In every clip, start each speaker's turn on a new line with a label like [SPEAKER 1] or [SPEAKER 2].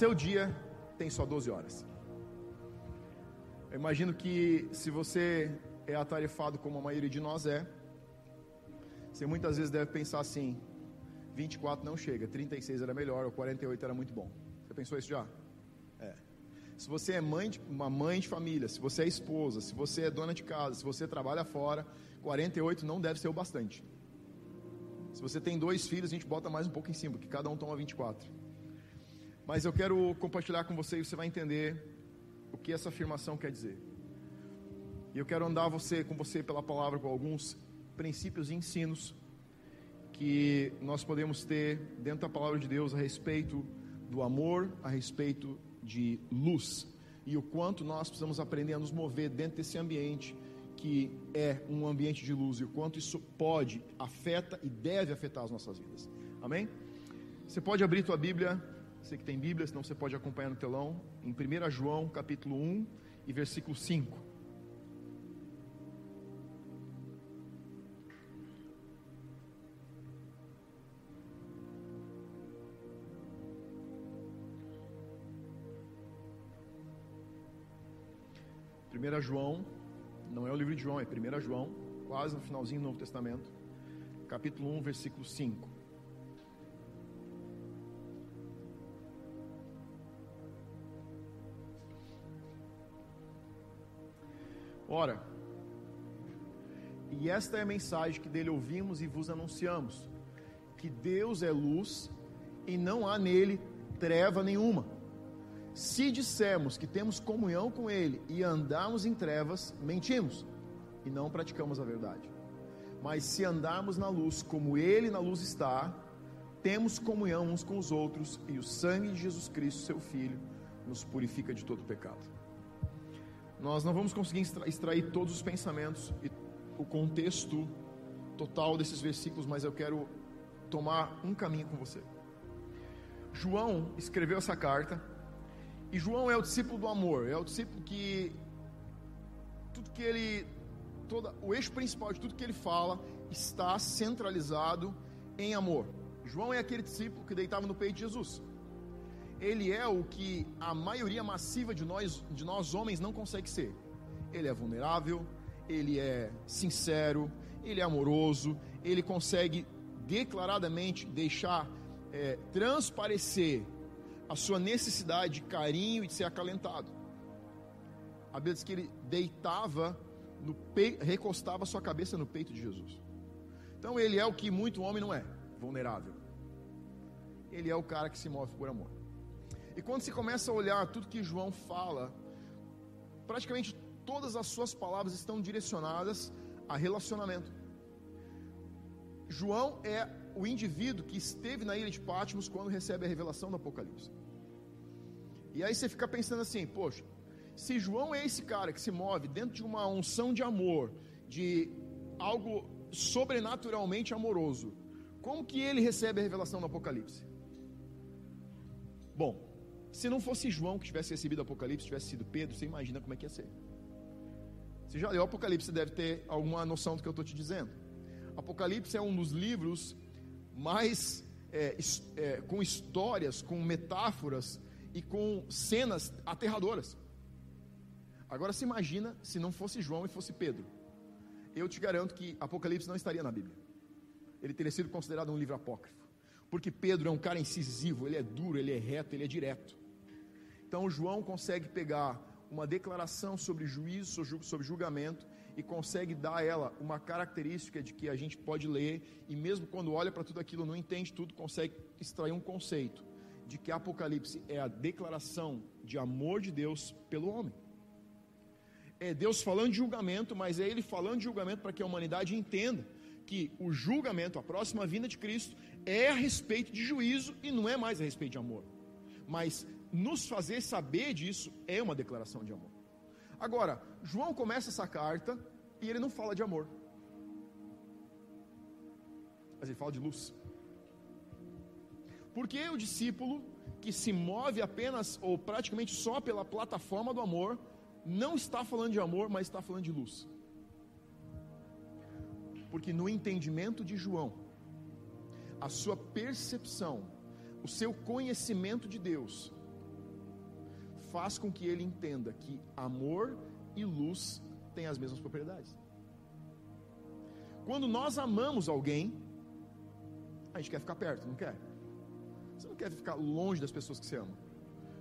[SPEAKER 1] seu dia tem só 12 horas. Eu imagino que se você é atarefado como a maioria de nós é, você muitas vezes deve pensar assim: 24 não chega, 36 era melhor, ou 48 era muito bom. Você pensou isso já? É. Se você é mãe de, uma mãe de família, se você é esposa, se você é dona de casa, se você trabalha fora, 48 não deve ser o bastante. Se você tem dois filhos, a gente bota mais um pouco em cima, porque cada um toma 24. Mas eu quero compartilhar com você e você vai entender o que essa afirmação quer dizer. E eu quero andar você com você pela palavra com alguns princípios e ensinos que nós podemos ter dentro da palavra de Deus a respeito do amor, a respeito de luz e o quanto nós precisamos aprender a nos mover dentro desse ambiente que é um ambiente de luz e o quanto isso pode, afeta e deve afetar as nossas vidas. Amém? Você pode abrir tua Bíblia, você que tem Bíblia, senão você pode acompanhar no telão, em 1 João, capítulo 1 e versículo 5. 1 João, não é o livro de João, é 1 João, quase no finalzinho do Novo Testamento, capítulo 1, versículo 5. Ora, e esta é a mensagem que dele ouvimos e vos anunciamos: que Deus é luz e não há nele treva nenhuma. Se dissermos que temos comunhão com Ele e andarmos em trevas, mentimos e não praticamos a verdade. Mas se andarmos na luz, como Ele na luz está, temos comunhão uns com os outros e o sangue de Jesus Cristo, seu Filho, nos purifica de todo pecado. Nós não vamos conseguir extrair todos os pensamentos e o contexto total desses versículos, mas eu quero tomar um caminho com você. João escreveu essa carta e João é o discípulo do amor, é o discípulo que tudo que ele toda o eixo principal de tudo que ele fala está centralizado em amor. João é aquele discípulo que deitava no peito de Jesus. Ele é o que a maioria massiva de nós de nós homens não consegue ser. Ele é vulnerável, ele é sincero, ele é amoroso, ele consegue declaradamente deixar é, transparecer a sua necessidade de carinho e de ser acalentado. A Bíblia diz que ele deitava no peito, recostava sua cabeça no peito de Jesus. Então ele é o que muito homem não é, vulnerável. Ele é o cara que se move por amor. E quando se começa a olhar tudo que João fala, praticamente todas as suas palavras estão direcionadas a relacionamento. João é o indivíduo que esteve na ilha de Patmos quando recebe a revelação do Apocalipse. E aí você fica pensando assim, poxa, se João é esse cara que se move dentro de uma unção de amor, de algo sobrenaturalmente amoroso, como que ele recebe a revelação do Apocalipse? Bom, se não fosse João que tivesse recebido o Apocalipse, tivesse sido Pedro, você imagina como é que ia ser. Você já leu o Apocalipse, deve ter alguma noção do que eu estou te dizendo. Apocalipse é um dos livros mais é, é, com histórias, com metáforas e com cenas aterradoras. Agora se imagina se não fosse João e fosse Pedro. Eu te garanto que Apocalipse não estaria na Bíblia. Ele teria sido considerado um livro apócrifo. Porque Pedro é um cara incisivo, ele é duro, ele é reto, ele é direto. Então João consegue pegar uma declaração sobre juízo, sobre julgamento, e consegue dar a ela uma característica de que a gente pode ler, e mesmo quando olha para tudo aquilo, não entende tudo, consegue extrair um conceito de que Apocalipse é a declaração de amor de Deus pelo homem. É Deus falando de julgamento, mas é Ele falando de julgamento para que a humanidade entenda que o julgamento, a próxima vinda de Cristo, é a respeito de juízo e não é mais a respeito de amor. Mas nos fazer saber disso é uma declaração de amor. Agora, João começa essa carta e ele não fala de amor, mas ele fala de luz. Porque o discípulo que se move apenas ou praticamente só pela plataforma do amor, não está falando de amor, mas está falando de luz. Porque no entendimento de João, a sua percepção, o seu conhecimento de Deus, faz com que ele entenda que amor e luz têm as mesmas propriedades. Quando nós amamos alguém, a gente quer ficar perto, não quer? Você não quer ficar longe das pessoas que você ama.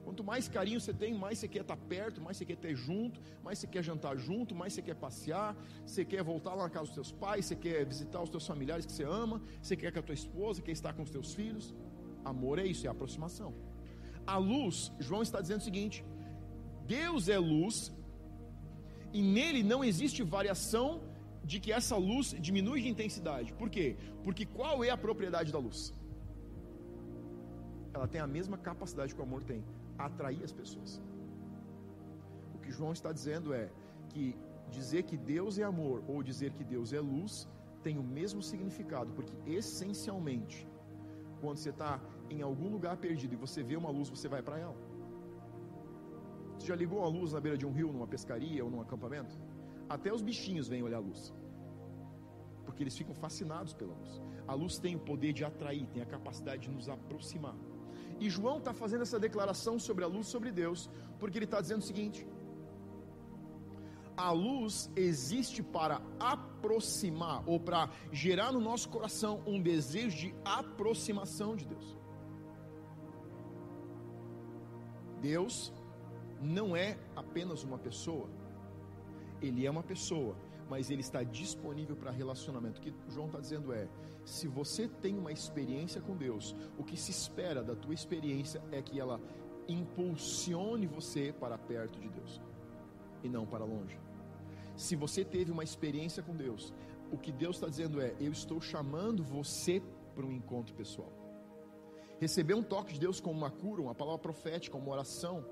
[SPEAKER 1] Quanto mais carinho você tem, mais você quer estar perto, mais você quer ter junto, mais você quer jantar junto, mais você quer passear, você quer voltar lá na casa dos seus pais, você quer visitar os teus familiares que você ama, você quer com a tua esposa, quer estar com os teus filhos. Amor é isso, é aproximação. A luz, João está dizendo o seguinte: Deus é luz e nele não existe variação de que essa luz diminui de intensidade. Por quê? Porque qual é a propriedade da luz? Ela tem a mesma capacidade que o amor tem atrair as pessoas. O que João está dizendo é que dizer que Deus é amor ou dizer que Deus é luz tem o mesmo significado, porque essencialmente, quando você está em algum lugar perdido e você vê uma luz, você vai para ela. Você já ligou a luz na beira de um rio, numa pescaria ou num acampamento? Até os bichinhos vêm olhar a luz, porque eles ficam fascinados pela luz. A luz tem o poder de atrair, tem a capacidade de nos aproximar. E João está fazendo essa declaração sobre a luz, sobre Deus, porque ele está dizendo o seguinte: a luz existe para aproximar, ou para gerar no nosso coração um desejo de aproximação de Deus. Deus não é apenas uma pessoa, Ele é uma pessoa, mas Ele está disponível para relacionamento. O que João está dizendo é: se você tem uma experiência com Deus, o que se espera da tua experiência é que ela impulsione você para perto de Deus e não para longe. Se você teve uma experiência com Deus, o que Deus está dizendo é: eu estou chamando você para um encontro pessoal. Receber um toque de Deus como uma cura, uma palavra profética, uma oração,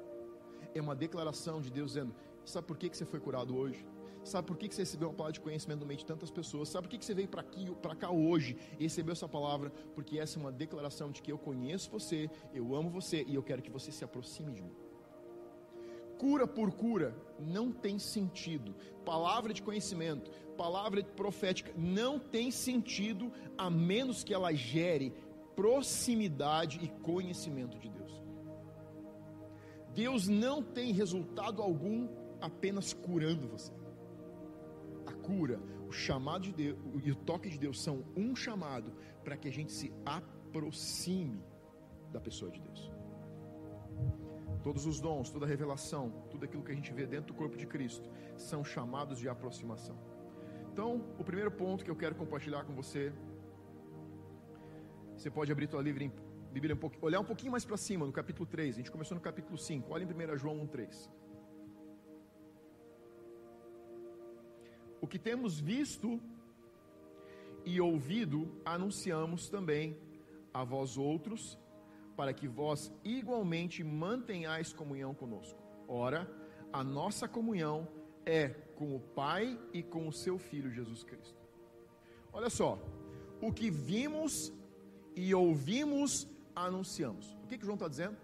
[SPEAKER 1] é uma declaração de Deus dizendo: sabe por que você foi curado hoje? Sabe por que você recebeu uma palavra de conhecimento no meio de tantas pessoas? Sabe por que você veio para cá hoje e recebeu essa palavra? Porque essa é uma declaração de que eu conheço você, eu amo você e eu quero que você se aproxime de mim. Cura por cura não tem sentido. Palavra de conhecimento, palavra profética não tem sentido a menos que ela gere proximidade e conhecimento de Deus. Deus não tem resultado algum apenas curando você cura, o chamado de Deus e o toque de Deus são um chamado para que a gente se aproxime da pessoa de Deus. Todos os dons, toda a revelação, tudo aquilo que a gente vê dentro do corpo de Cristo são chamados de aproximação. Então, o primeiro ponto que eu quero compartilhar com você, você pode abrir tua Bíblia, um pouquinho, olhar um pouquinho mais para cima, no capítulo 3, a gente começou no capítulo 5, olha em 1 João 1, 3. O que temos visto e ouvido, anunciamos também a vós outros, para que vós igualmente mantenhais comunhão conosco. Ora, a nossa comunhão é com o Pai e com o seu Filho Jesus Cristo. Olha só, o que vimos e ouvimos, anunciamos. O que, que João está dizendo?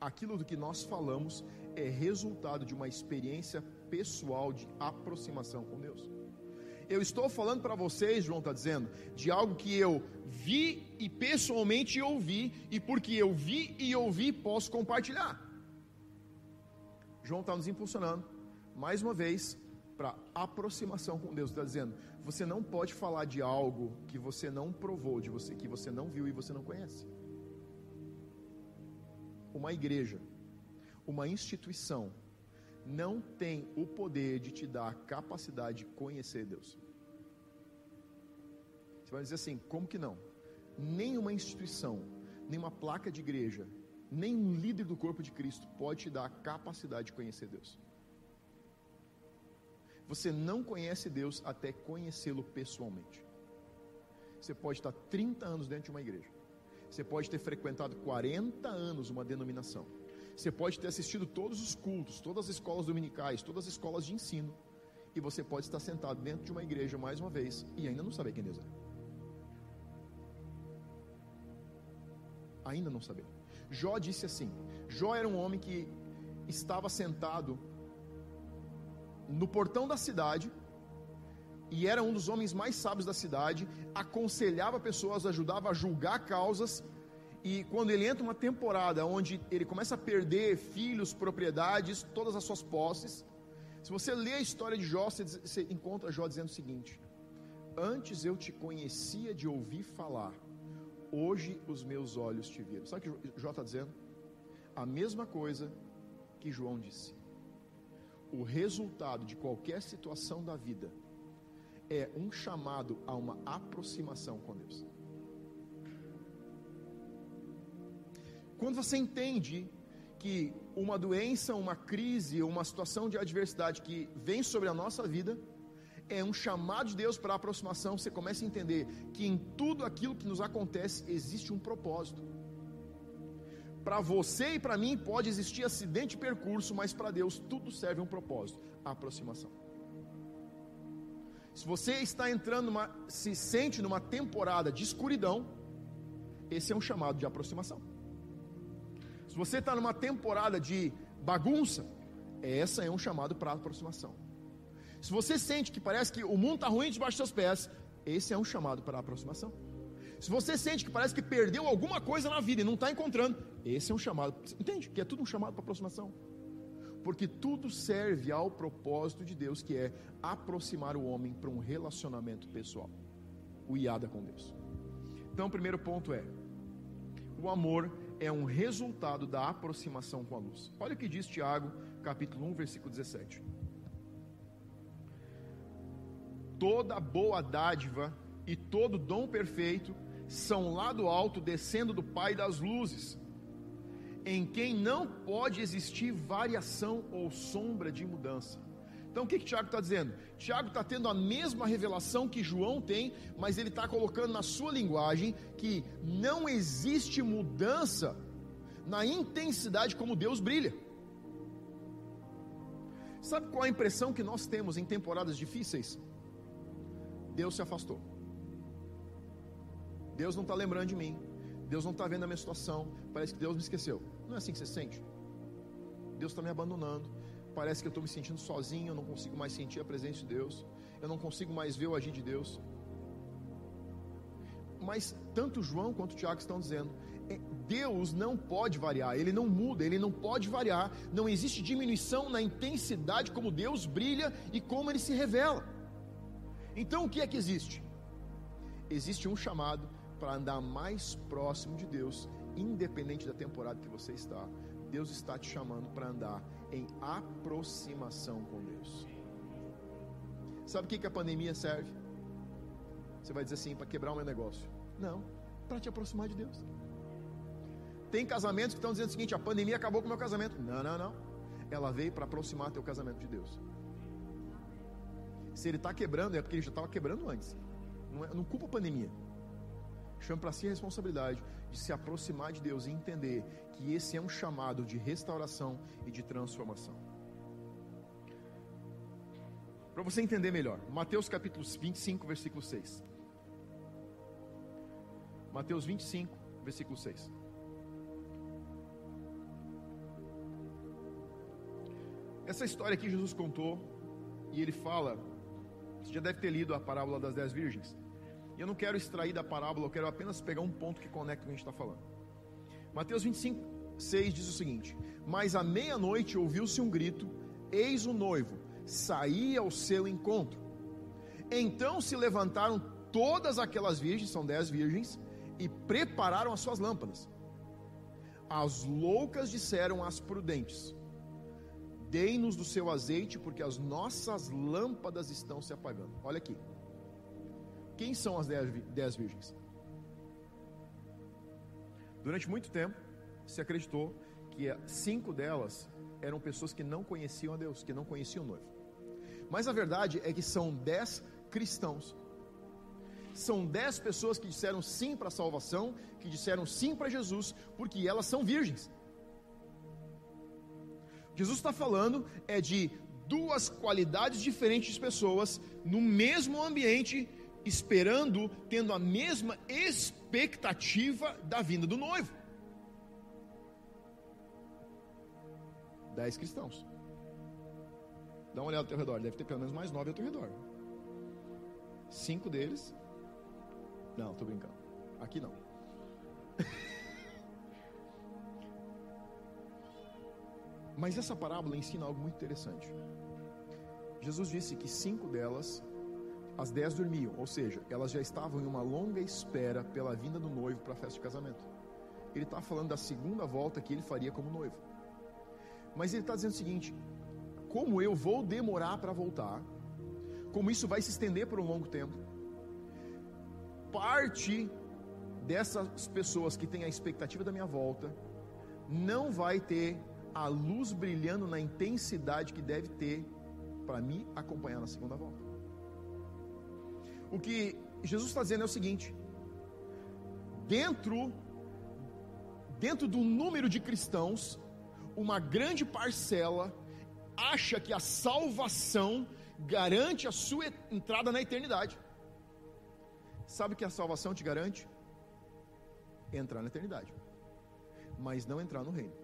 [SPEAKER 1] Aquilo do que nós falamos é resultado de uma experiência pessoal de aproximação com Deus. Eu estou falando para vocês, João está dizendo, de algo que eu vi e pessoalmente ouvi, e porque eu vi e ouvi, posso compartilhar. João está nos impulsionando, mais uma vez, para aproximação com Deus. Está dizendo, você não pode falar de algo que você não provou, de você que você não viu e você não conhece. Uma igreja, uma instituição, não tem o poder de te dar a capacidade de conhecer Deus. Você vai dizer assim: como que não? Nenhuma instituição, nenhuma placa de igreja, nenhum líder do corpo de Cristo pode te dar a capacidade de conhecer Deus. Você não conhece Deus até conhecê-lo pessoalmente. Você pode estar 30 anos dentro de uma igreja. Você pode ter frequentado 40 anos uma denominação você pode ter assistido todos os cultos, todas as escolas dominicais, todas as escolas de ensino, e você pode estar sentado dentro de uma igreja mais uma vez e ainda não saber quem Deus é. Ainda não saber. Jó disse assim: Jó era um homem que estava sentado no portão da cidade e era um dos homens mais sábios da cidade, aconselhava pessoas, ajudava a julgar causas E quando ele entra uma temporada onde ele começa a perder filhos, propriedades, todas as suas posses, se você lê a história de Jó, você encontra Jó dizendo o seguinte: Antes eu te conhecia de ouvir falar, hoje os meus olhos te viram. Sabe o que Jó está dizendo? A mesma coisa que João disse. O resultado de qualquer situação da vida é um chamado a uma aproximação com Deus. Quando você entende que uma doença, uma crise, uma situação de adversidade que vem sobre a nossa vida é um chamado de Deus para aproximação, você começa a entender que em tudo aquilo que nos acontece existe um propósito. Para você e para mim pode existir acidente de percurso, mas para Deus tudo serve a um propósito, a aproximação. Se você está entrando numa, se sente numa temporada de escuridão, esse é um chamado de aproximação. Se você está numa temporada de bagunça, essa é um chamado para aproximação. Se você sente que parece que o mundo está ruim debaixo dos seus pés, esse é um chamado para aproximação. Se você sente que parece que perdeu alguma coisa na vida e não está encontrando, esse é um chamado. Entende? Que é tudo um chamado para aproximação. Porque tudo serve ao propósito de Deus, que é aproximar o homem para um relacionamento pessoal. O iada com Deus. Então, o primeiro ponto é: o amor é um resultado da aproximação com a luz. Olha o que diz Tiago, capítulo 1, versículo 17. Toda boa dádiva e todo dom perfeito são lá do alto, descendo do Pai das luzes, em quem não pode existir variação ou sombra de mudança. Então o que, que Tiago está dizendo? Tiago está tendo a mesma revelação que João tem, mas ele está colocando na sua linguagem que não existe mudança na intensidade como Deus brilha. Sabe qual a impressão que nós temos em temporadas difíceis? Deus se afastou. Deus não está lembrando de mim. Deus não está vendo a minha situação. Parece que Deus me esqueceu. Não é assim que você sente? Deus está me abandonando parece que eu estou me sentindo sozinho, eu não consigo mais sentir a presença de Deus, eu não consigo mais ver o agir de Deus. Mas tanto João quanto Tiago estão dizendo: é, Deus não pode variar, ele não muda, ele não pode variar, não existe diminuição na intensidade como Deus brilha e como ele se revela. Então o que é que existe? Existe um chamado para andar mais próximo de Deus, independente da temporada que você está. Deus está te chamando para andar em aproximação com Deus. Sabe o que, que a pandemia serve? Você vai dizer assim, para quebrar o meu negócio. Não, para te aproximar de Deus. Tem casamentos que estão dizendo o seguinte: a pandemia acabou com o meu casamento. Não, não, não. Ela veio para aproximar teu casamento de Deus. Se ele está quebrando, é porque ele já estava quebrando antes. Não, é, não culpa a pandemia. Chama para si a responsabilidade de se aproximar de Deus e entender que esse é um chamado de restauração e de transformação. Para você entender melhor, Mateus capítulo 25, versículo 6. Mateus 25, versículo 6. Essa história aqui Jesus contou e ele fala, você já deve ter lido a parábola das dez virgens. E eu não quero extrair da parábola, eu quero apenas pegar um ponto que conecta o que a gente está falando. Mateus 25, 6 diz o seguinte: Mas à meia-noite ouviu-se um grito, eis o noivo, saía ao seu encontro. Então se levantaram todas aquelas virgens, são dez virgens, e prepararam as suas lâmpadas. As loucas disseram às prudentes: Dei-nos do seu azeite, porque as nossas lâmpadas estão se apagando. Olha aqui. Quem são as dez, dez virgens? Durante muito tempo, se acreditou que cinco delas eram pessoas que não conheciam a Deus, que não conheciam o noivo. Mas a verdade é que são dez cristãos. São dez pessoas que disseram sim para a salvação, que disseram sim para Jesus, porque elas são virgens. Jesus está falando é de duas qualidades diferentes de pessoas no mesmo ambiente esperando, tendo a mesma expectativa da vinda do noivo. Dez cristãos. Dá uma olhada ao teu redor, deve ter pelo menos mais nove ao teu redor. Cinco deles. Não, estou brincando. Aqui não. Mas essa parábola ensina algo muito interessante. Jesus disse que cinco delas as dez dormiam, ou seja, elas já estavam em uma longa espera pela vinda do noivo para a festa de casamento. Ele está falando da segunda volta que ele faria como noivo. Mas ele está dizendo o seguinte: como eu vou demorar para voltar, como isso vai se estender por um longo tempo, parte dessas pessoas que têm a expectativa da minha volta não vai ter a luz brilhando na intensidade que deve ter para me acompanhar na segunda volta. O que Jesus está dizendo é o seguinte: dentro dentro do número de cristãos, uma grande parcela acha que a salvação garante a sua entrada na eternidade. Sabe que a salvação te garante? Entrar na eternidade, mas não entrar no reino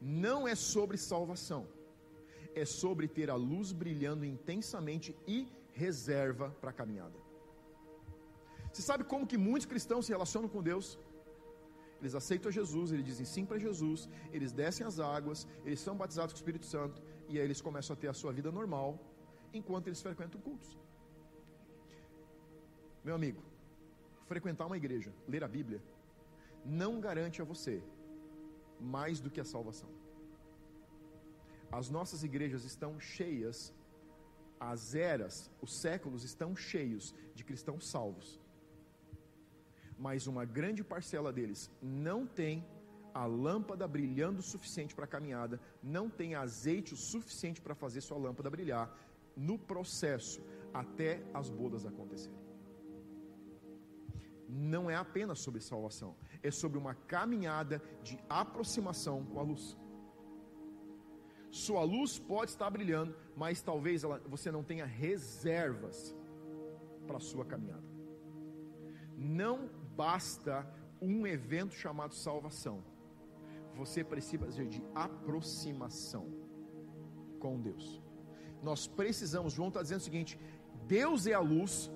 [SPEAKER 1] não é sobre salvação, é sobre ter a luz brilhando intensamente e reserva para a caminhada. Você sabe como que muitos cristãos se relacionam com Deus? Eles aceitam Jesus, eles dizem sim para Jesus, eles descem as águas, eles são batizados com o Espírito Santo e aí eles começam a ter a sua vida normal enquanto eles frequentam cultos. Meu amigo, frequentar uma igreja, ler a Bíblia, não garante a você mais do que a salvação. As nossas igrejas estão cheias, as eras, os séculos estão cheios de cristãos salvos. Mas uma grande parcela deles não tem a lâmpada brilhando o suficiente para a caminhada, não tem azeite o suficiente para fazer sua lâmpada brilhar no processo até as bodas acontecerem. Não é apenas sobre salvação, é sobre uma caminhada de aproximação com a luz. Sua luz pode estar brilhando, mas talvez ela, você não tenha reservas para a sua caminhada. Não basta um evento chamado salvação. Você precisa de aproximação com Deus. Nós precisamos, João está dizendo o seguinte: Deus é a luz,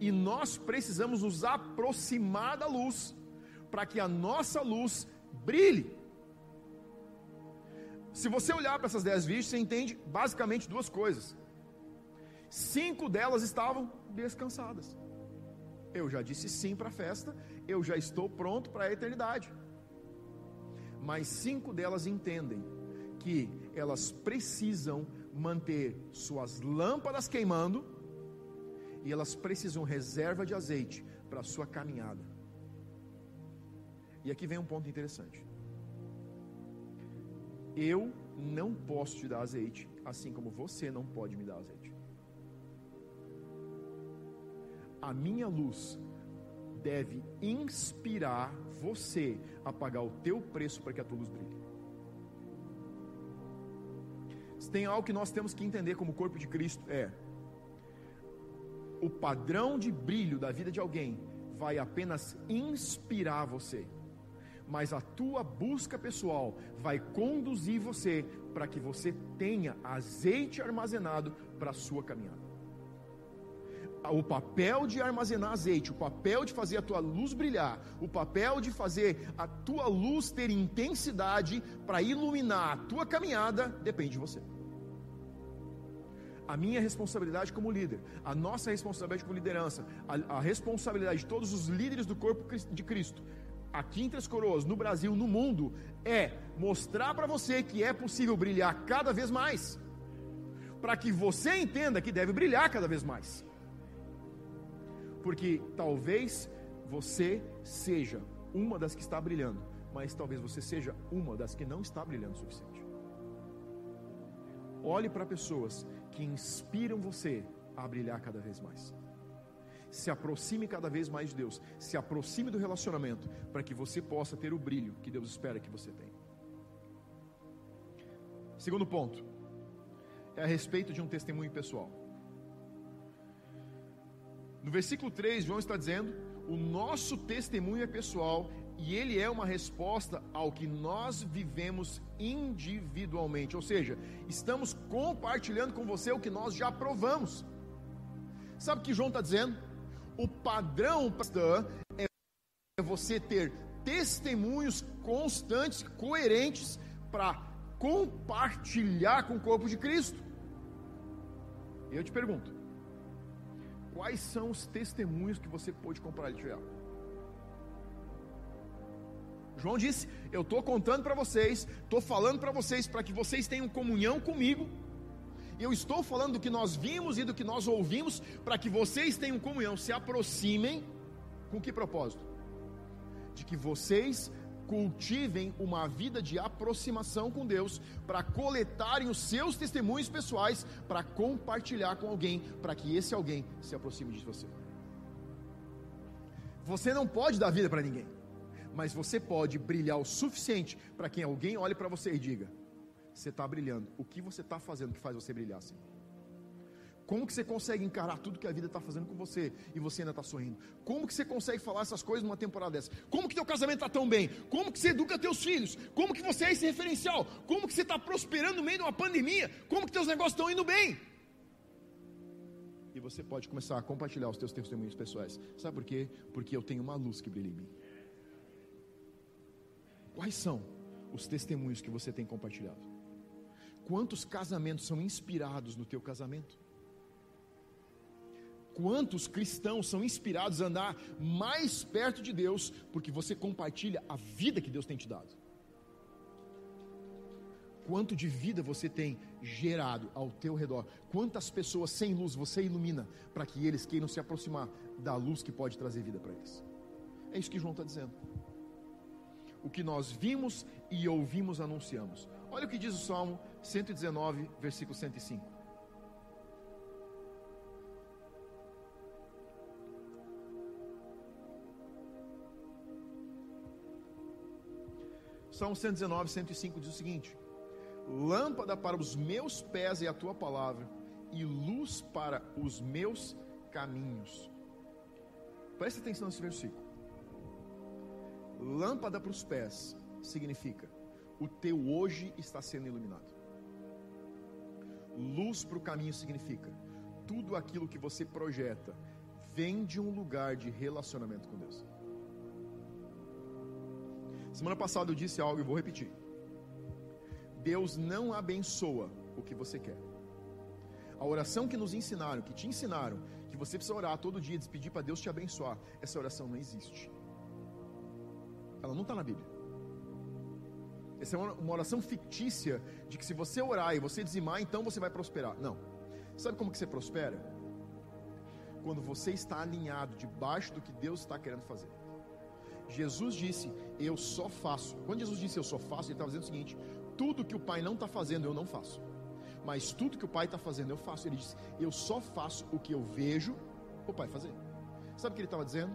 [SPEAKER 1] e nós precisamos nos aproximar da luz para que a nossa luz brilhe. Se você olhar para essas dez vistas, você entende basicamente duas coisas. Cinco delas estavam descansadas. Eu já disse sim para a festa, eu já estou pronto para a eternidade. Mas cinco delas entendem que elas precisam manter suas lâmpadas queimando e elas precisam reserva de azeite para a sua caminhada. E aqui vem um ponto interessante. Eu não posso te dar azeite, assim como você não pode me dar azeite. A minha luz deve inspirar você a pagar o teu preço para que a tua luz brilhe. Se tem algo que nós temos que entender como corpo de Cristo é o padrão de brilho da vida de alguém vai apenas inspirar você mas a tua busca pessoal vai conduzir você para que você tenha azeite armazenado para a sua caminhada. O papel de armazenar azeite, o papel de fazer a tua luz brilhar, o papel de fazer a tua luz ter intensidade para iluminar a tua caminhada, depende de você. A minha responsabilidade como líder, a nossa responsabilidade como liderança, a, a responsabilidade de todos os líderes do corpo de Cristo aqui em Três Coroas, no Brasil, no mundo, é mostrar para você que é possível brilhar cada vez mais, para que você entenda que deve brilhar cada vez mais. Porque talvez você seja uma das que está brilhando, mas talvez você seja uma das que não está brilhando o suficiente. Olhe para pessoas que inspiram você a brilhar cada vez mais se aproxime cada vez mais de Deus, se aproxime do relacionamento, para que você possa ter o brilho que Deus espera que você tenha. Segundo ponto, é a respeito de um testemunho pessoal. No versículo 3, João está dizendo: o nosso testemunho é pessoal e ele é uma resposta ao que nós vivemos individualmente, ou seja, estamos compartilhando com você o que nós já provamos. Sabe o que João está dizendo? O padrão cristã é você ter testemunhos constantes, coerentes para compartilhar com o corpo de Cristo. E eu te pergunto: quais são os testemunhos que você pode compartilhar? João disse: Eu estou contando para vocês, estou falando para vocês, para que vocês tenham comunhão comigo. Eu estou falando do que nós vimos e do que nós ouvimos, para que vocês tenham comunhão, se aproximem. Com que propósito? De que vocês cultivem uma vida de aproximação com Deus, para coletarem os seus testemunhos pessoais, para compartilhar com alguém, para que esse alguém se aproxime de você. Você não pode dar vida para ninguém, mas você pode brilhar o suficiente para que alguém olhe para você e diga: Você está brilhando. O que você está fazendo que faz você brilhar assim? Como que você consegue encarar tudo que a vida está fazendo com você e você ainda está sorrindo? Como que você consegue falar essas coisas numa temporada dessa? Como que teu casamento está tão bem? Como que você educa teus filhos? Como que você é esse referencial? Como que você está prosperando no meio de uma pandemia? Como que teus negócios estão indo bem? E você pode começar a compartilhar os teus testemunhos pessoais. Sabe por quê? Porque eu tenho uma luz que brilha em mim. Quais são os testemunhos que você tem compartilhado? Quantos casamentos são inspirados no teu casamento? Quantos cristãos são inspirados a andar mais perto de Deus porque você compartilha a vida que Deus tem te dado? Quanto de vida você tem gerado ao teu redor? Quantas pessoas sem luz você ilumina para que eles queiram se aproximar da luz que pode trazer vida para eles? É isso que João está dizendo. O que nós vimos e ouvimos anunciamos. Olha o que diz o Salmo 119, versículo 105. Salmo 119, 105 diz o seguinte: Lâmpada para os meus pés é a tua palavra, e luz para os meus caminhos. Preste atenção nesse versículo. Lâmpada para os pés significa o teu hoje está sendo iluminado. Luz para o caminho significa tudo aquilo que você projeta vem de um lugar de relacionamento com Deus. Semana passada eu disse algo e vou repetir. Deus não abençoa o que você quer. A oração que nos ensinaram, que te ensinaram, que você precisa orar todo dia, despedir para Deus te abençoar, essa oração não existe. Ela não está na Bíblia. Essa é uma oração fictícia de que se você orar e você dizimar, então você vai prosperar. Não. Sabe como que você prospera? Quando você está alinhado debaixo do que Deus está querendo fazer. Jesus disse: Eu só faço. Quando Jesus disse eu só faço, ele estava dizendo o seguinte: tudo que o Pai não está fazendo, eu não faço. Mas tudo que o Pai está fazendo, eu faço. Ele disse: Eu só faço o que eu vejo o Pai fazer. Sabe o que ele estava dizendo?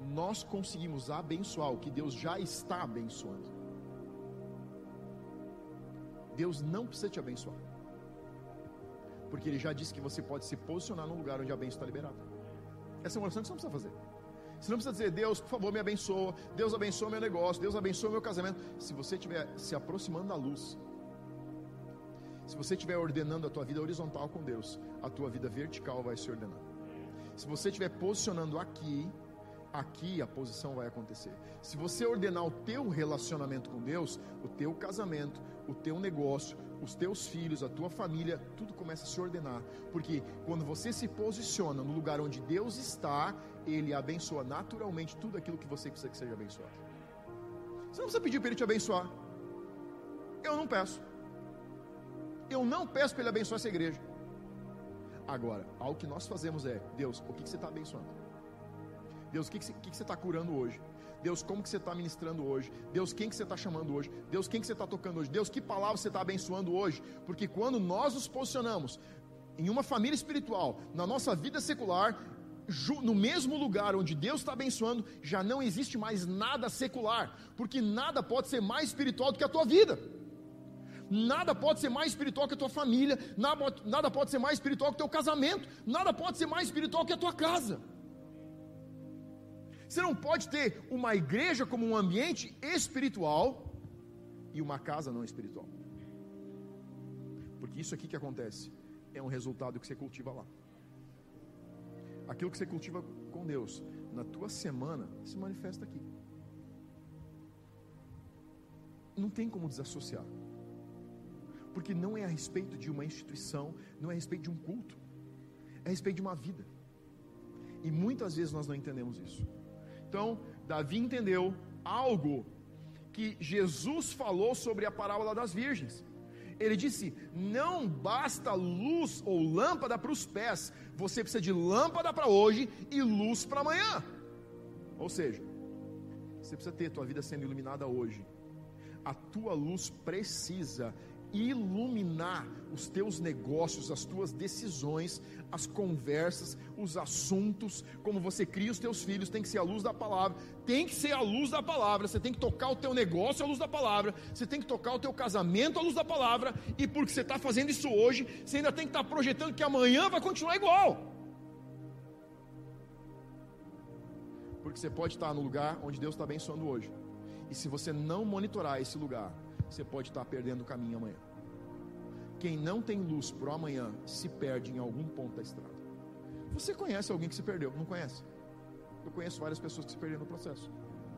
[SPEAKER 1] Nós conseguimos abençoar o que Deus já está abençoando. Deus não precisa te abençoar. Porque Ele já disse que você pode se posicionar no lugar onde a bênção está liberada. Essa é uma oração que você não precisa fazer. Você não precisa dizer, Deus, por favor, me abençoa, Deus abençoa meu negócio, Deus abençoa meu casamento. Se você estiver se aproximando da luz, se você estiver ordenando a tua vida horizontal com Deus, a tua vida vertical vai se ordenar. Se você estiver posicionando aqui, aqui a posição vai acontecer. Se você ordenar o teu relacionamento com Deus, o teu casamento, o teu negócio, os teus filhos, a tua família, tudo começa a se ordenar. Porque quando você se posiciona no lugar onde Deus está, Ele abençoa naturalmente tudo aquilo que você precisa que seja abençoado. Você não precisa pedir para Ele te abençoar. Eu não peço. Eu não peço para Ele abençoar essa igreja. Agora, algo que nós fazemos é, Deus, o que você está abençoando? Deus, o que, que, que, que você está curando hoje? Deus, como que você está ministrando hoje? Deus, quem que você está chamando hoje? Deus, quem que você está tocando hoje? Deus, que palavra você está abençoando hoje? Porque quando nós nos posicionamos em uma família espiritual, na nossa vida secular, no mesmo lugar onde Deus está abençoando, já não existe mais nada secular, porque nada pode ser mais espiritual do que a tua vida. Nada pode ser mais espiritual que a tua família, nada, nada pode ser mais espiritual que o teu casamento, nada pode ser mais espiritual que a tua casa. Você não pode ter uma igreja como um ambiente espiritual e uma casa não espiritual. Porque isso aqui que acontece é um resultado que você cultiva lá. Aquilo que você cultiva com Deus na tua semana se manifesta aqui. não tem como desassociar. Porque não é a respeito de uma instituição, não é a respeito de um culto, é a respeito de uma vida. E muitas vezes nós não entendemos isso. Então, Davi entendeu algo que Jesus falou sobre a parábola das virgens. Ele disse: Não basta luz ou lâmpada para os pés, você precisa de lâmpada para hoje e luz para amanhã. Ou seja, você precisa ter a tua vida sendo iluminada hoje. A tua luz precisa iluminar os teus negócios, as tuas decisões, as conversas, os assuntos, como você cria os teus filhos, tem que ser a luz da palavra, tem que ser a luz da palavra, você tem que tocar o teu negócio à luz da palavra, você tem que tocar o teu casamento à luz da palavra, e porque você está fazendo isso hoje, você ainda tem que estar tá projetando que amanhã vai continuar igual. Porque você pode estar no lugar onde Deus está abençoando hoje. E se você não monitorar esse lugar, você pode estar perdendo o caminho amanhã. Quem não tem luz para o amanhã se perde em algum ponto da estrada. Você conhece alguém que se perdeu? Não conhece? Eu conheço várias pessoas que se perderam no processo.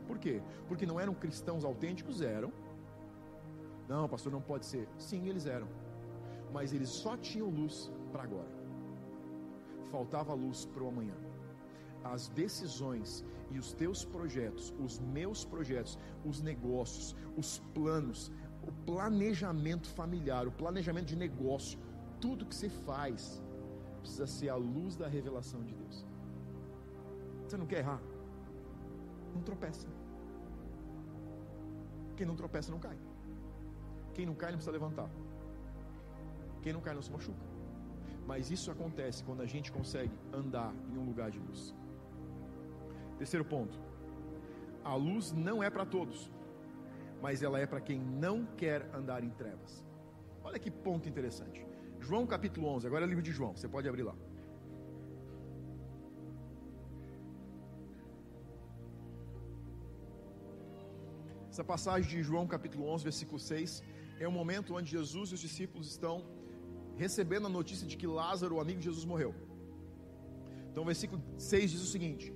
[SPEAKER 1] Por quê? Porque não eram cristãos autênticos? Eram. Não, pastor, não pode ser. Sim, eles eram. Mas eles só tinham luz para agora. Faltava luz para o amanhã. As decisões e os teus projetos, os meus projetos, os negócios, os planos, o planejamento familiar, o planejamento de negócio, tudo que você faz precisa ser a luz da revelação de Deus. Você não quer errar? Não tropeça. Quem não tropeça não cai. Quem não cai não precisa levantar. Quem não cai não se machuca. Mas isso acontece quando a gente consegue andar em um lugar de luz. Terceiro ponto: a luz não é para todos, mas ela é para quem não quer andar em trevas. Olha que ponto interessante. João capítulo 11, agora é o livro de João, você pode abrir lá. Essa passagem de João capítulo 11, versículo 6, é o momento onde Jesus e os discípulos estão recebendo a notícia de que Lázaro, o amigo de Jesus, morreu. Então, versículo 6 diz o seguinte: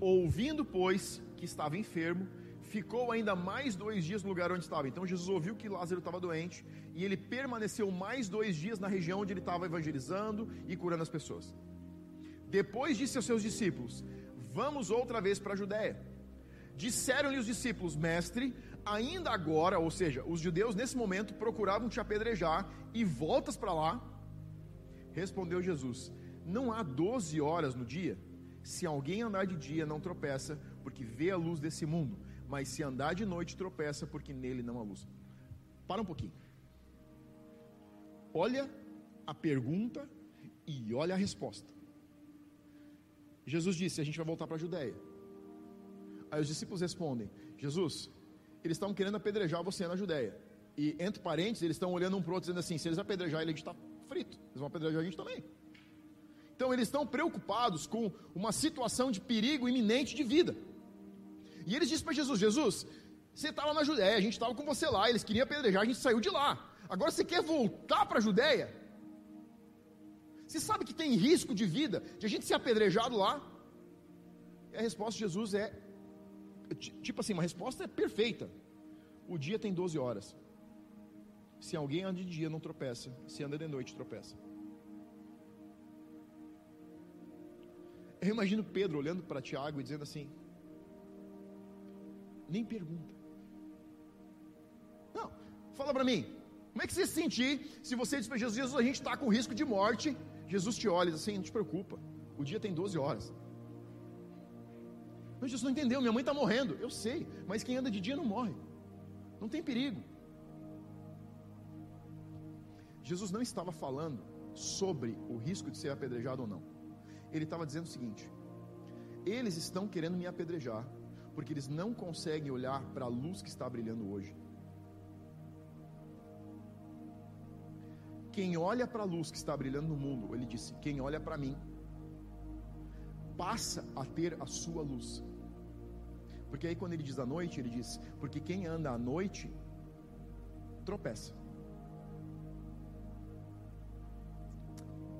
[SPEAKER 1] Ouvindo, pois, que estava enfermo, ficou ainda mais dois dias no lugar onde estava. Então Jesus ouviu que Lázaro estava doente e ele permaneceu mais dois dias na região onde ele estava evangelizando e curando as pessoas. Depois disse aos seus discípulos: Vamos outra vez para a Judéia. Disseram-lhe os discípulos: Mestre, ainda agora, ou seja, os judeus nesse momento procuravam te apedrejar e voltas para lá. Respondeu Jesus: Não há doze horas no dia? Se alguém andar de dia, não tropeça, porque vê a luz desse mundo, mas se andar de noite, tropeça, porque nele não há luz. Para um pouquinho. Olha a pergunta e olha a resposta. Jesus disse: A gente vai voltar para a Judéia. Aí os discípulos respondem: Jesus, eles estão querendo apedrejar você na Judéia. E entre parênteses, eles estão olhando um para o outro, dizendo assim: se eles apedrejar ele, a gente está frito. Eles vão apedrejar a gente também. Então eles estão preocupados com uma situação de perigo iminente de vida. E eles dizem para Jesus: Jesus, você estava na Judéia, a gente estava com você lá, eles queriam apedrejar, a gente saiu de lá. Agora você quer voltar para a Judéia? Você sabe que tem risco de vida, de a gente ser apedrejado lá? E a resposta de Jesus é, tipo assim, uma resposta é perfeita. O dia tem 12 horas. Se alguém anda de dia, não tropeça. Se anda de noite, tropeça. Eu imagino Pedro olhando para Tiago e dizendo assim: nem pergunta. Não, fala para mim, como é que você se sentir se você diz para Jesus: Jesus, a gente está com risco de morte? Jesus te olha e diz assim: não te preocupa, o dia tem 12 horas. Mas Jesus não entendeu, minha mãe está morrendo. Eu sei, mas quem anda de dia não morre, não tem perigo. Jesus não estava falando sobre o risco de ser apedrejado ou não ele estava dizendo o seguinte: eles estão querendo me apedrejar, porque eles não conseguem olhar para a luz que está brilhando hoje. Quem olha para a luz que está brilhando no mundo, ele disse: quem olha para mim, passa a ter a sua luz. Porque aí, quando ele diz à noite, ele diz: porque quem anda à noite tropeça.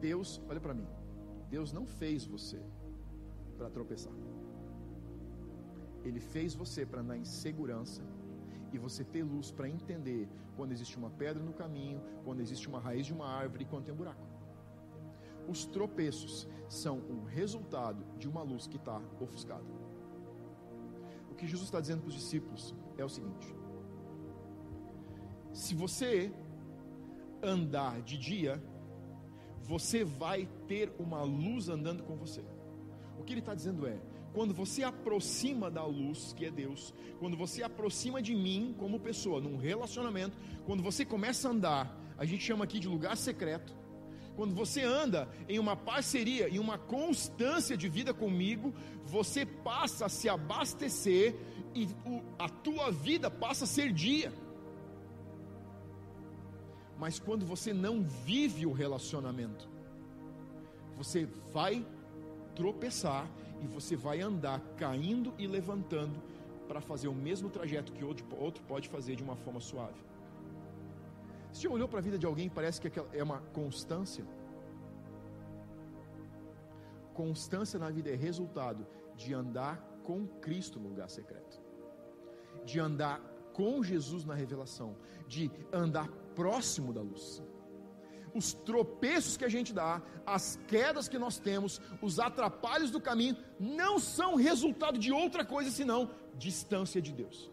[SPEAKER 1] Deus, olha para mim, Deus não fez você para tropeçar. Ele fez você para andar em segurança e você ter luz para entender quando existe uma pedra no caminho, quando existe uma raiz de uma árvore e quando tem um buraco. Os tropeços são um resultado de uma luz que está ofuscada. O que Jesus está dizendo para os discípulos é o seguinte: se você andar de dia, você vai ter uma luz andando com você. O que ele está dizendo é: quando você aproxima da luz, que é Deus, quando você aproxima de mim como pessoa, num relacionamento, quando você começa a andar, a gente chama aqui de lugar secreto, quando você anda em uma parceria, em uma constância de vida comigo, você passa a se abastecer e a tua vida passa a ser dia. Mas quando você não vive o relacionamento, você vai tropeçar e você vai andar caindo e levantando para fazer o mesmo trajeto que outro, pode fazer de uma forma suave. Você já olhou para a vida de alguém e parece que é uma constância? Constância na vida é resultado de andar com Cristo no lugar secreto, de andar com Jesus na revelação, de andar próximo da luz os tropeços que a gente dá, as quedas que nós temos, os atrapalhos do caminho, não são resultado de outra coisa senão distância de Deus.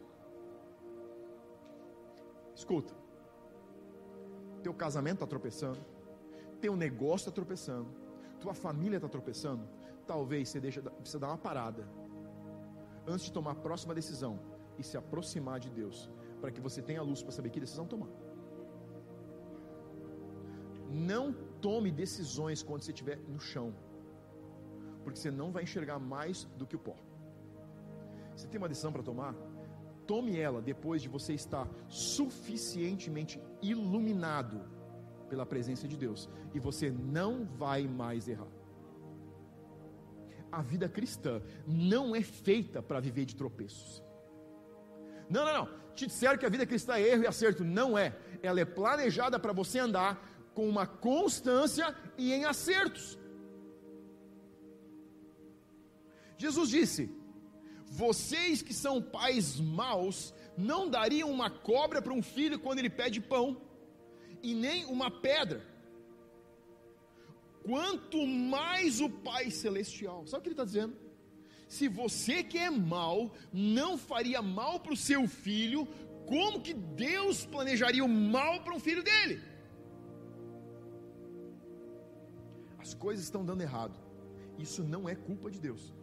[SPEAKER 1] Escuta, teu casamento está tropeçando, teu negócio está tropeçando, tua família está tropeçando, talvez você deixa, precisa dar uma parada antes de tomar a próxima decisão e se aproximar de Deus, para que você tenha luz para saber que decisão tomar. Não tome decisões quando você estiver no chão, porque você não vai enxergar mais do que o pó. Você tem uma decisão para tomar? Tome ela depois de você estar suficientemente iluminado pela presença de Deus, e você não vai mais errar. A vida cristã não é feita para viver de tropeços. Não, não, não. Te disseram que a vida cristã é erro e acerto. Não é. Ela é planejada para você andar com uma constância e em acertos. Jesus disse: Vocês que são pais maus, não dariam uma cobra para um filho quando ele pede pão, e nem uma pedra. Quanto mais o Pai Celestial, sabe o que ele está dizendo? Se você que é mal não faria mal para o seu filho, como que Deus planejaria o mal para um filho dele? As coisas estão dando errado. Isso não é culpa de Deus.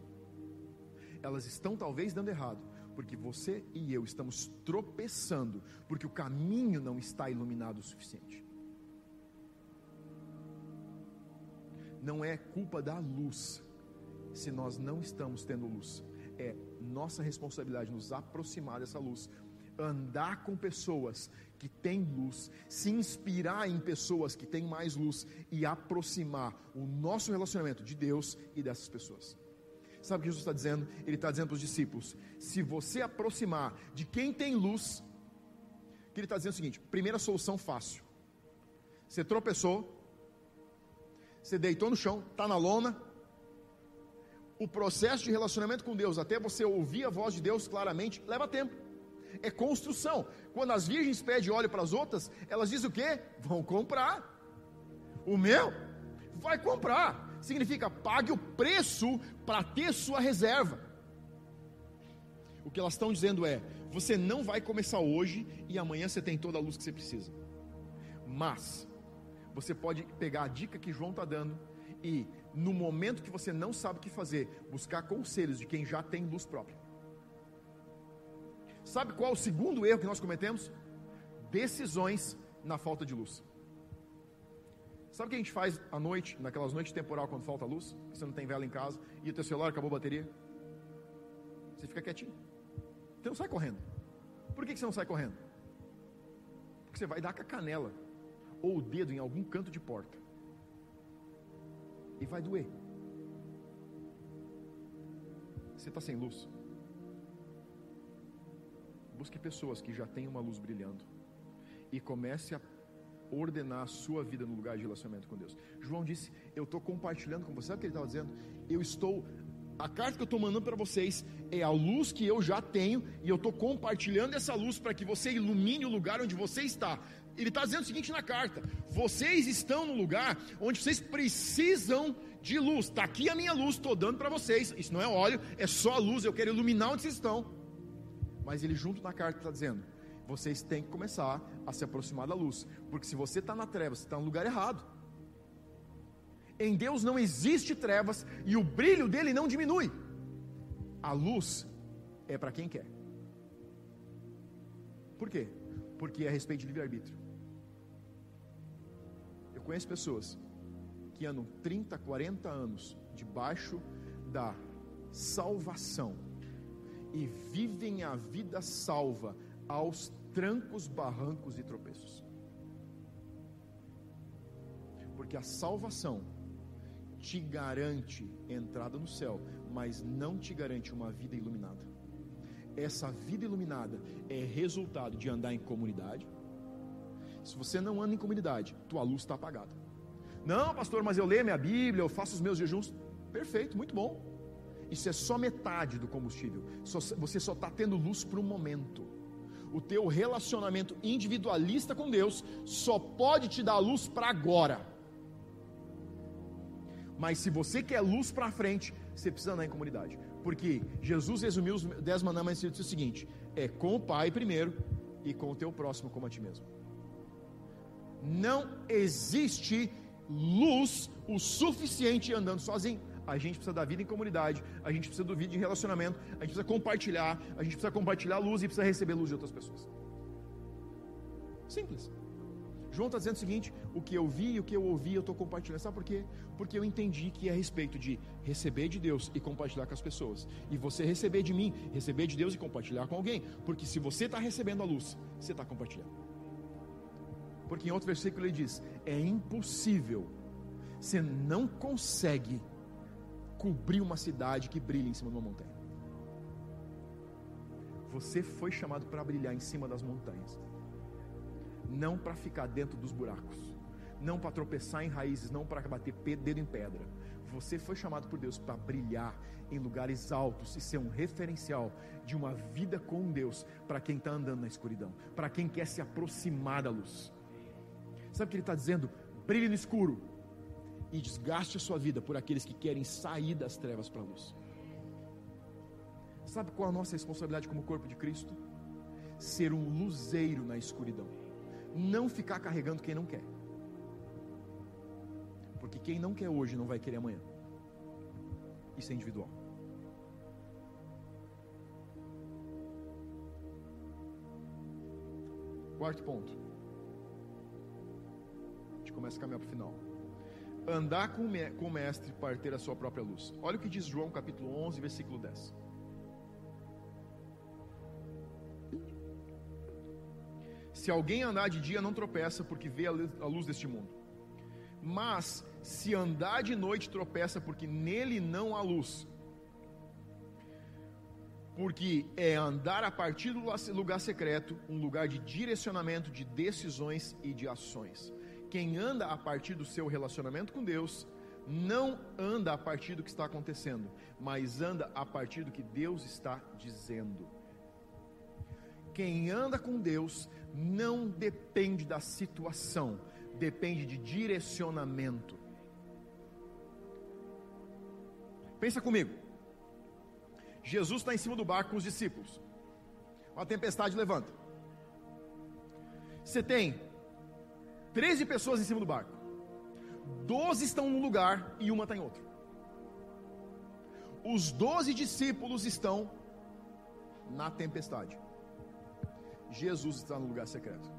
[SPEAKER 1] Elas estão talvez dando errado, porque você e eu estamos tropeçando, porque o caminho não está iluminado o suficiente. Não é culpa da luz se nós não estamos tendo luz. É nossa responsabilidade nos aproximar dessa luz, andar com pessoas que têm luz, se inspirar em pessoas que têm mais luz e aproximar o nosso relacionamento de Deus e dessas pessoas. Sabe o que Jesus está dizendo? Ele está dizendo para os discípulos: se você aproximar de quem tem luz, que ele está dizendo é o seguinte: primeira solução fácil. Você tropeçou, você deitou no chão, está na lona. O processo de relacionamento com Deus, até você ouvir a voz de Deus claramente, leva tempo é construção. Quando as virgens pedem óleo para as outras, elas dizem o quê? Vão comprar. O meu vai comprar. Significa pague o preço para ter sua reserva. O que elas estão dizendo é: você não vai começar hoje e amanhã você tem toda a luz que você precisa. Mas você pode pegar a dica que João está dando e no momento que você não sabe o que fazer, buscar conselhos de quem já tem luz própria. Sabe qual é o segundo erro que nós cometemos? Decisões na falta de luz. Sabe o que a gente faz à noite, naquelas noites temporal, quando falta luz? Você não tem vela em casa e o teu celular acabou a bateria? Você fica quietinho. Você não sai correndo. Por que você não sai correndo? Porque você vai dar com a canela ou o dedo em algum canto de porta. E vai doer. Você está sem luz. Busque pessoas que já têm uma luz brilhando e comece a ordenar a sua vida no lugar de relacionamento com Deus. João disse: Eu estou compartilhando com você. Sabe o que ele estava dizendo? Eu estou a carta que eu estou mandando para vocês é a luz que eu já tenho e eu estou compartilhando essa luz para que você ilumine o lugar onde você está. Ele está dizendo o seguinte na carta: vocês estão no lugar onde vocês precisam de luz. Está aqui a minha luz, estou dando para vocês. Isso não é óleo, é só a luz. Eu quero iluminar onde vocês estão. Mas ele, junto na carta, está dizendo: vocês têm que começar a se aproximar da luz, porque se você está na treva, você está no lugar errado. Em Deus não existe trevas e o brilho dele não diminui. A luz é para quem quer. Por quê? Porque é a respeito de livre-arbítrio. Eu conheço pessoas que andam 30, 40 anos debaixo da salvação e vivem a vida salva aos trancos, barrancos e tropeços. Porque a salvação te garante entrada no céu, mas não te garante uma vida iluminada. Essa vida iluminada é resultado de andar em comunidade. Se você não anda em comunidade, tua luz está apagada. Não, pastor, mas eu leio minha Bíblia, eu faço os meus jejuns. Perfeito, muito bom. Isso é só metade do combustível. você só está tendo luz para um momento. O teu relacionamento individualista com Deus só pode te dar luz para agora. Mas se você quer luz para frente, você precisa andar em comunidade. Porque Jesus resumiu os dez mandamentos e disse o seguinte: é com o Pai primeiro e com o teu próximo como a ti mesmo. Não existe luz o suficiente andando sozinho. A gente precisa da vida em comunidade, a gente precisa do vídeo em relacionamento, a gente precisa compartilhar, a gente precisa compartilhar luz e precisa receber luz de outras pessoas. Simples. João está dizendo o seguinte: o que eu vi e o que eu ouvi, eu estou compartilhando. Sabe por quê? Porque eu entendi que é a respeito de receber de Deus e compartilhar com as pessoas. E você receber de mim, receber de Deus e compartilhar com alguém. Porque se você está recebendo a luz, você está compartilhando. Porque em outro versículo ele diz: é impossível, você não consegue cobrir uma cidade que brilha em cima de uma montanha. Você foi chamado para brilhar em cima das montanhas não para ficar dentro dos buracos, não para tropeçar em raízes, não para bater dedo em pedra. Você foi chamado por Deus para brilhar em lugares altos e ser um referencial de uma vida com Deus para quem está andando na escuridão, para quem quer se aproximar da luz. Sabe o que ele está dizendo? Brilhe no escuro e desgaste a sua vida por aqueles que querem sair das trevas para a luz. Sabe qual é a nossa responsabilidade como corpo de Cristo? Ser um luzeiro na escuridão não ficar carregando quem não quer. Porque quem não quer hoje não vai querer amanhã. Isso é individual. Quarto ponto. A gente começa a caminhar para o final. Andar com o mestre para ter a sua própria luz. Olha o que diz João capítulo 11, versículo 10. Se alguém andar de dia, não tropeça, porque vê a luz deste mundo. Mas, se andar de noite, tropeça, porque nele não há luz. Porque é andar a partir do lugar secreto, um lugar de direcionamento, de decisões e de ações. Quem anda a partir do seu relacionamento com Deus, não anda a partir do que está acontecendo, mas anda a partir do que Deus está dizendo. Quem anda com Deus não depende da situação, depende de direcionamento. Pensa comigo. Jesus está em cima do barco com os discípulos. Uma tempestade levanta. Você tem 13 pessoas em cima do barco. 12 estão num lugar e uma está em outro. Os 12 discípulos estão na tempestade. Jesus está no lugar secreto.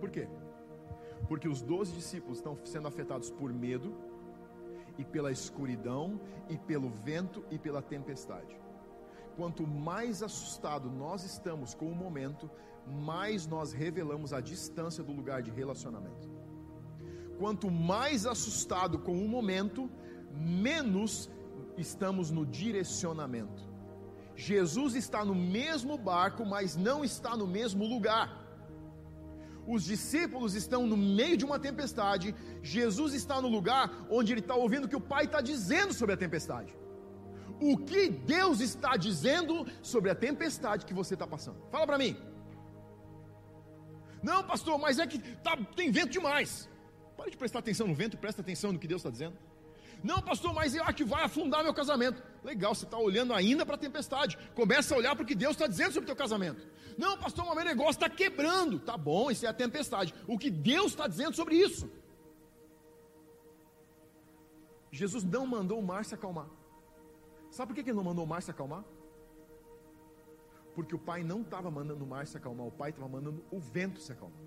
[SPEAKER 1] Por quê? Porque os doze discípulos estão sendo afetados por medo, e pela escuridão, e pelo vento e pela tempestade. Quanto mais assustado nós estamos com o momento, mais nós revelamos a distância do lugar de relacionamento. Quanto mais assustado com o momento, menos estamos no direcionamento. Jesus está no mesmo barco, mas não está no mesmo lugar. Os discípulos estão no meio de uma tempestade, Jesus está no lugar onde ele está ouvindo o que o Pai está dizendo sobre a tempestade. o que Deus está dizendo sobre a tempestade que você está passando. Fala para mim. Não, pastor, mas é que tá, tem vento demais. Pare de prestar atenção no vento e presta atenção no que Deus está dizendo. Não, pastor, mas eu acho que vai afundar meu casamento. Legal, você está olhando ainda para a tempestade. Começa a olhar para o que Deus está dizendo sobre o teu casamento. Não, pastor, mas meu negócio está quebrando. Tá bom, isso é a tempestade. O que Deus está dizendo sobre isso? Jesus não mandou o mar se acalmar. Sabe por que ele não mandou o mar se acalmar? Porque o pai não estava mandando o mar se acalmar, o pai estava mandando o vento se acalmar.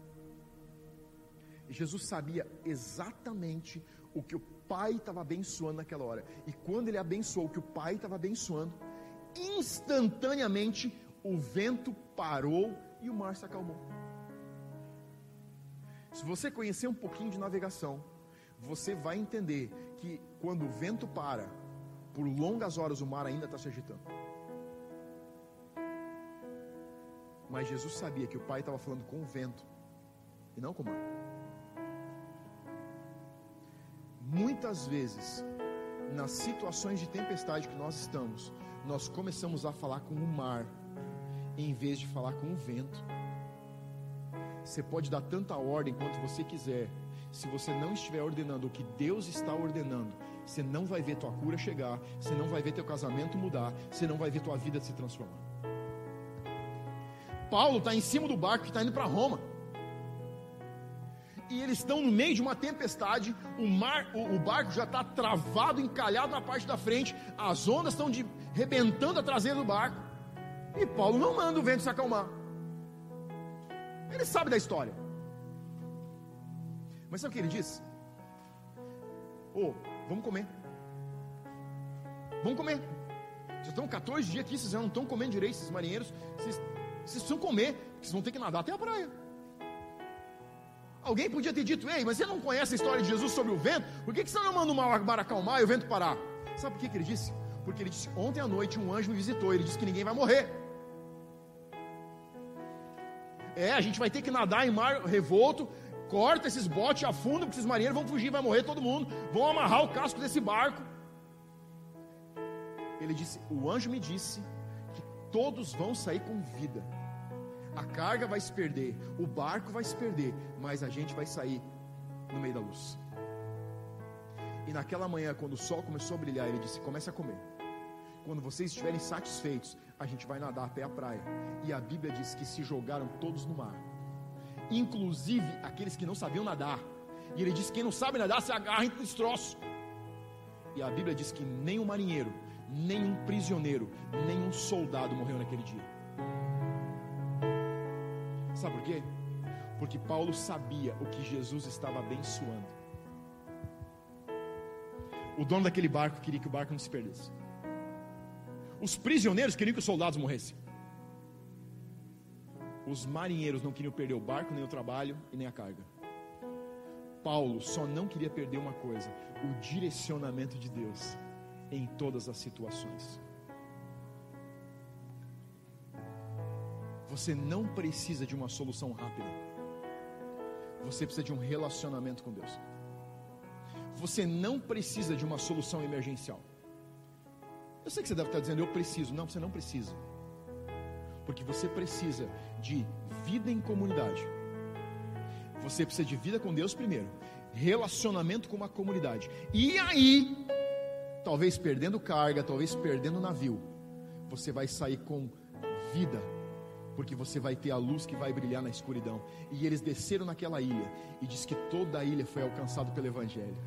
[SPEAKER 1] E Jesus sabia exatamente o que o pai estava abençoando naquela hora. E quando ele abençoou o que o pai estava abençoando, instantaneamente o vento parou e o mar se acalmou. Se você conhecer um pouquinho de navegação, você vai entender que quando o vento para, por longas horas o mar ainda está se agitando. Mas Jesus sabia que o Pai estava falando com o vento e não com o mar. Muitas vezes, nas situações de tempestade que nós estamos, nós começamos a falar com o mar, em vez de falar com o vento. Você pode dar tanta ordem quanto você quiser, se você não estiver ordenando o que Deus está ordenando, você não vai ver tua cura chegar, você não vai ver teu casamento mudar, você não vai ver tua vida se transformar. Paulo está em cima do barco que está indo para Roma. E eles estão no meio de uma tempestade, o, mar, o, o barco já está travado, encalhado na parte da frente, as ondas estão de, rebentando a traseira do barco. E Paulo não manda o vento se acalmar. Ele sabe da história. Mas sabe o que ele diz? Ô, oh, vamos comer. Vamos comer. Vocês estão 14 dias aqui, vocês não estão comendo direito, esses marinheiros. Vocês, vocês precisam comer, vocês vão ter que nadar até a praia. Alguém podia ter dito, ei, mas você não conhece a história de Jesus sobre o vento? Por que, que você não manda o mar acalmar e o vento parar? Sabe por que, que ele disse? Porque ele disse, ontem à noite um anjo me visitou, ele disse que ninguém vai morrer. É, a gente vai ter que nadar em mar revolto, corta esses botes, afunda, porque esses marinheiros vão fugir, vai morrer todo mundo, vão amarrar o casco desse barco. Ele disse: O anjo me disse que todos vão sair com vida. A carga vai se perder, o barco vai se perder, mas a gente vai sair no meio da luz. E naquela manhã, quando o sol começou a brilhar, ele disse: Comece a comer. Quando vocês estiverem satisfeitos, a gente vai nadar até a praia. E a Bíblia diz que se jogaram todos no mar inclusive aqueles que não sabiam nadar. E ele disse: quem não sabe nadar se agarra em troços. E a Bíblia diz que nem um marinheiro, nem um prisioneiro, nem um soldado morreu naquele dia. Sabe por quê? Porque Paulo sabia o que Jesus estava abençoando. O dono daquele barco queria que o barco não se perdesse. Os prisioneiros queriam que os soldados morressem. Os marinheiros não queriam perder o barco, nem o trabalho e nem a carga. Paulo só não queria perder uma coisa: o direcionamento de Deus em todas as situações. Você não precisa de uma solução rápida. Você precisa de um relacionamento com Deus. Você não precisa de uma solução emergencial. Eu sei que você deve estar dizendo, eu preciso. Não, você não precisa. Porque você precisa de vida em comunidade. Você precisa de vida com Deus primeiro, relacionamento com uma comunidade. E aí, talvez perdendo carga, talvez perdendo navio, você vai sair com vida, porque você vai ter a luz que vai brilhar na escuridão. E eles desceram naquela ilha e diz que toda a ilha foi alcançada pelo evangelho.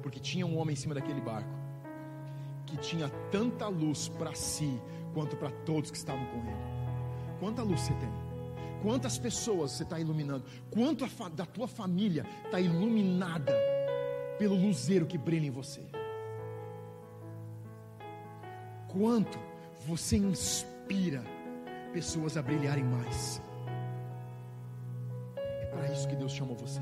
[SPEAKER 1] Porque tinha um homem em cima daquele barco que tinha tanta luz para si quanto para todos que estavam com ele. Quanta luz você tem? Quantas pessoas você está iluminando? Quanto da tua família está iluminada pelo luzeiro que brilha em você? Quanto você inspira pessoas a brilharem mais? É para isso que Deus chamou você.